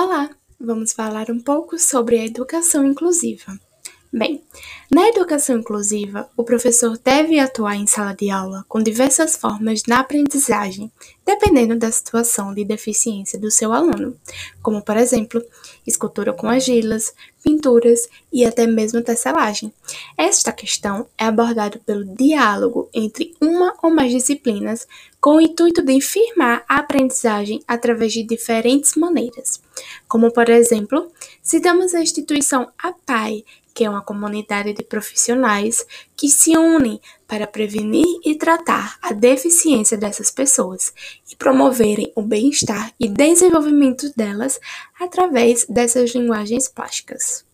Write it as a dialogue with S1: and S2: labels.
S1: Olá, vamos falar um pouco sobre a educação inclusiva. Bem, na educação inclusiva, o professor deve atuar em sala de aula com diversas formas na aprendizagem, dependendo da situação de deficiência do seu aluno, como, por exemplo, escultura com argilas, pinturas e até mesmo tecelagem. Esta questão é abordada pelo diálogo entre uma ou mais disciplinas com o intuito de firmar a aprendizagem através de diferentes maneiras, como, por exemplo, citamos a instituição APAI, que é uma comunidade de profissionais que se unem para prevenir e tratar a deficiência dessas pessoas e promoverem o bem-estar e desenvolvimento delas através dessas linguagens plásticas.